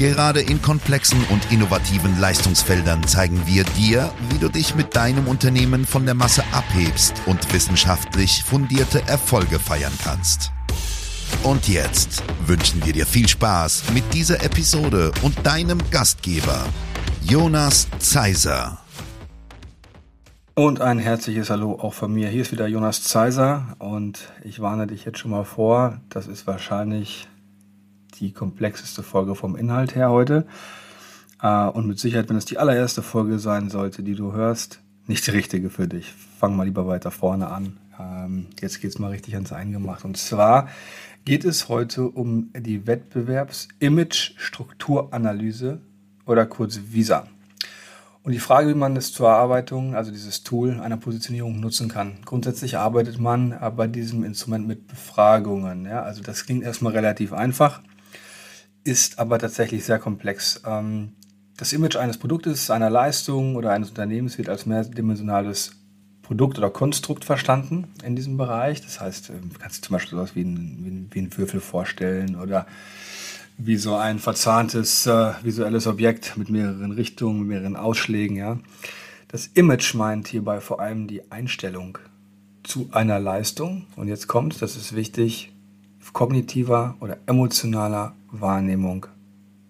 Gerade in komplexen und innovativen Leistungsfeldern zeigen wir dir, wie du dich mit deinem Unternehmen von der Masse abhebst und wissenschaftlich fundierte Erfolge feiern kannst. Und jetzt wünschen wir dir viel Spaß mit dieser Episode und deinem Gastgeber, Jonas Zeiser. Und ein herzliches Hallo auch von mir. Hier ist wieder Jonas Zeiser und ich warne dich jetzt schon mal vor, das ist wahrscheinlich die komplexeste Folge vom Inhalt her heute. Äh, und mit Sicherheit, wenn es die allererste Folge sein sollte, die du hörst, nicht die richtige für dich. Fang mal lieber weiter vorne an. Ähm, jetzt geht es mal richtig ans Eingemacht. Und zwar geht es heute um die Wettbewerbs-Image-Strukturanalyse oder kurz VISA. Und die Frage, wie man das zur Erarbeitung, also dieses Tool einer Positionierung nutzen kann. Grundsätzlich arbeitet man bei diesem Instrument mit Befragungen. Ja? Also das klingt erstmal relativ einfach ist aber tatsächlich sehr komplex. Ähm, das Image eines Produktes, einer Leistung oder eines Unternehmens wird als mehrdimensionales Produkt oder Konstrukt verstanden in diesem Bereich. Das heißt, ähm, du kannst zum Beispiel sowas wie ein, wie ein Würfel vorstellen oder wie so ein verzahntes äh, visuelles Objekt mit mehreren Richtungen, mit mehreren Ausschlägen. Ja. Das Image meint hierbei vor allem die Einstellung zu einer Leistung. Und jetzt kommt, das ist wichtig, kognitiver oder emotionaler Wahrnehmung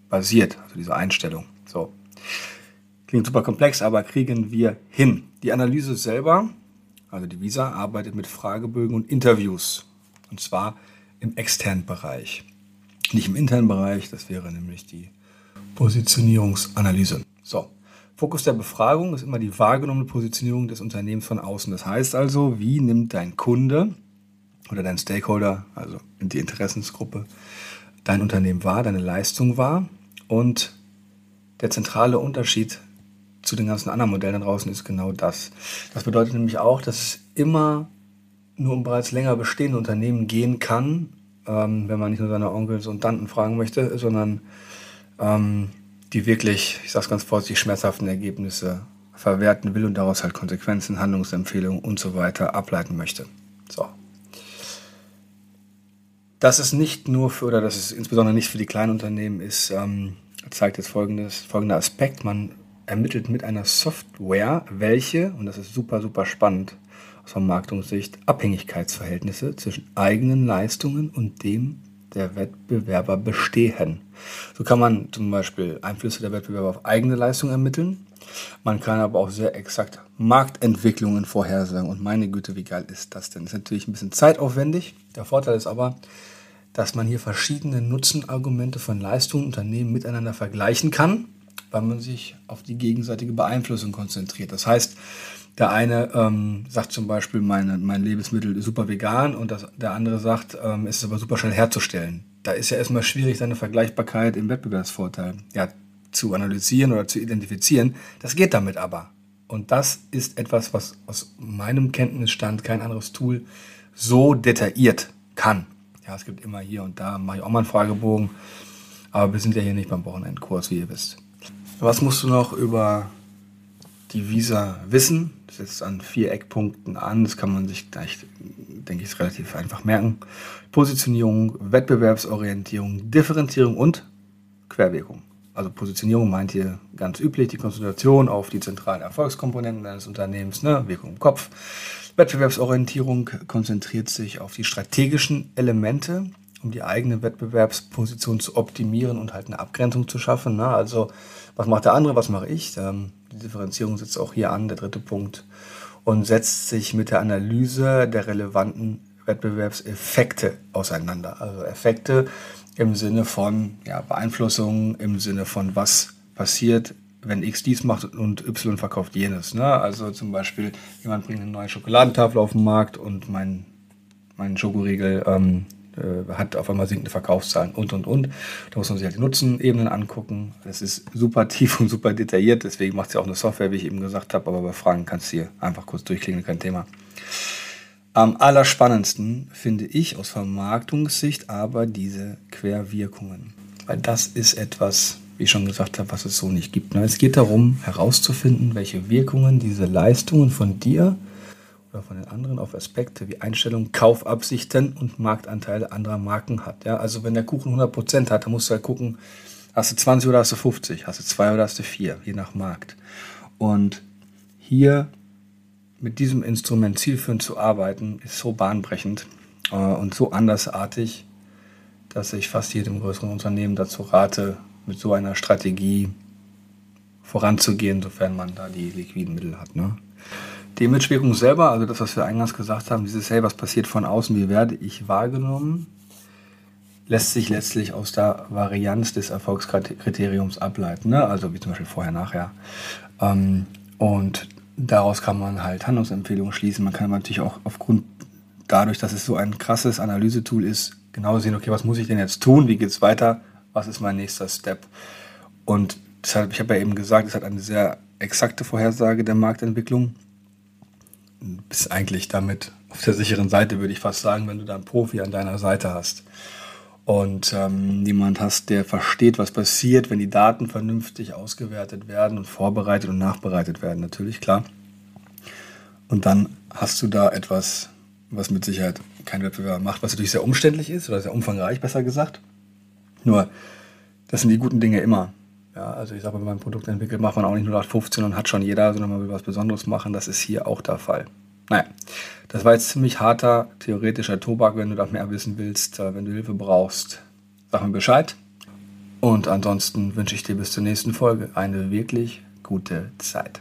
basiert, also diese Einstellung. So. Klingt super komplex, aber kriegen wir hin. Die Analyse selber, also die Visa, arbeitet mit Fragebögen und Interviews. Und zwar im externen Bereich. Nicht im internen Bereich, das wäre nämlich die Positionierungsanalyse. So. Fokus der Befragung ist immer die wahrgenommene Positionierung des Unternehmens von außen. Das heißt also, wie nimmt dein Kunde oder dein Stakeholder, also die Interessensgruppe, dein Unternehmen war, deine Leistung war. Und der zentrale Unterschied zu den ganzen anderen Modellen da draußen ist genau das. Das bedeutet nämlich auch, dass es immer nur um bereits länger bestehende Unternehmen gehen kann, ähm, wenn man nicht nur seine Onkels und Tanten fragen möchte, sondern ähm, die wirklich, ich sage es ganz vorsichtig, schmerzhaften Ergebnisse verwerten will und daraus halt Konsequenzen, Handlungsempfehlungen und so weiter ableiten möchte. So, dass es nicht nur für, oder dass es insbesondere nicht für die kleinen Unternehmen ist, ähm, zeigt jetzt folgendes, folgender Aspekt. Man ermittelt mit einer Software, welche, und das ist super, super spannend aus Vermarktungssicht, Abhängigkeitsverhältnisse zwischen eigenen Leistungen und dem der Wettbewerber bestehen. So kann man zum Beispiel Einflüsse der Wettbewerber auf eigene Leistungen ermitteln. Man kann aber auch sehr exakt Marktentwicklungen vorhersagen. Und meine Güte, wie geil ist das denn? Das ist natürlich ein bisschen zeitaufwendig. Der Vorteil ist aber, dass man hier verschiedene Nutzenargumente von Leistungen und Unternehmen miteinander vergleichen kann, weil man sich auf die gegenseitige Beeinflussung konzentriert. Das heißt, der eine ähm, sagt zum Beispiel, meine, mein Lebensmittel ist super vegan und das, der andere sagt, ähm, es ist aber super schnell herzustellen. Da ist ja erstmal schwierig, seine Vergleichbarkeit im Wettbewerbsvorteil ja, zu analysieren oder zu identifizieren. Das geht damit aber. Und das ist etwas, was aus meinem Kenntnisstand kein anderes Tool so detailliert kann. Ja, es gibt immer hier und da, mache ich auch mal einen Fragebogen. Aber wir sind ja hier nicht beim Wochenendkurs, wie ihr wisst. Was musst du noch über die Visa wissen? Das setzt an vier Eckpunkten an. Das kann man sich gleich, denke ich, relativ einfach merken. Positionierung, Wettbewerbsorientierung, Differenzierung und Querwirkung. Also Positionierung meint hier ganz üblich die Konzentration auf die zentralen Erfolgskomponenten eines Unternehmens, ne? Wirkung im Kopf, Wettbewerbsorientierung konzentriert sich auf die strategischen Elemente, um die eigene Wettbewerbsposition zu optimieren und halt eine Abgrenzung zu schaffen. Ne? Also was macht der andere, was mache ich? Ähm, die Differenzierung sitzt auch hier an, der dritte Punkt, und setzt sich mit der Analyse der relevanten Wettbewerbseffekte auseinander. Also Effekte im Sinne von ja, Beeinflussung, im Sinne von was passiert wenn X dies macht und Y verkauft jenes. Ne? Also zum Beispiel, jemand bringt eine neue Schokoladentafel auf den Markt und mein, mein Schokoriegel ähm, äh, hat auf einmal sinkende Verkaufszahlen und und und. Da muss man sich halt die Nutzenebenen angucken. Das ist super tief und super detailliert, deswegen macht es ja auch eine Software, wie ich eben gesagt habe, aber bei Fragen kannst du hier einfach kurz durchklingen, kein Thema. Am allerspannendsten finde ich aus Vermarktungssicht aber diese Querwirkungen. Weil das ist etwas, wie ich schon gesagt habe, was es so nicht gibt. Es geht darum, herauszufinden, welche Wirkungen diese Leistungen von dir oder von den anderen auf Aspekte wie Einstellungen, Kaufabsichten und Marktanteile anderer Marken hat. Ja, also wenn der Kuchen 100% hat, dann musst du halt gucken, hast du 20 oder hast du 50, hast du 2 oder hast du 4, je nach Markt. Und hier mit diesem Instrument zielführend zu arbeiten, ist so bahnbrechend äh, und so andersartig, dass ich fast jedem größeren Unternehmen dazu rate, mit so einer Strategie voranzugehen, sofern man da die liquiden Mittel hat. Ne? Die Imagewirkung selber, also das, was wir eingangs gesagt haben, dieses Hey, was passiert von außen, wie werde ich wahrgenommen, lässt sich letztlich aus der Varianz des Erfolgskriteriums ableiten. Ne? Also wie zum Beispiel vorher, nachher. Ähm, und daraus kann man halt Handlungsempfehlungen schließen. Man kann natürlich auch aufgrund dadurch, dass es so ein krasses Analysetool ist, genau sehen, okay, was muss ich denn jetzt tun? Wie geht es weiter? Was ist mein nächster Step? Und deshalb, ich habe ja eben gesagt, es hat eine sehr exakte Vorhersage der Marktentwicklung. Bist eigentlich damit auf der sicheren Seite, würde ich fast sagen, wenn du da einen Profi an deiner Seite hast und ähm, jemand hast, der versteht, was passiert, wenn die Daten vernünftig ausgewertet werden und vorbereitet und nachbereitet werden, natürlich, klar. Und dann hast du da etwas, was mit Sicherheit kein Wettbewerber macht, was natürlich sehr umständlich ist oder sehr umfangreich, besser gesagt. Nur, das sind die guten Dinge immer. Ja, also ich sage, wenn man ein Produkt entwickelt, macht man auch nicht nur 15 und hat schon jeder, sondern man will was Besonderes machen. Das ist hier auch der Fall. Naja, das war jetzt ziemlich harter theoretischer Tobak. Wenn du da mehr wissen willst, äh, wenn du Hilfe brauchst, sag mir Bescheid. Und ansonsten wünsche ich dir bis zur nächsten Folge eine wirklich gute Zeit.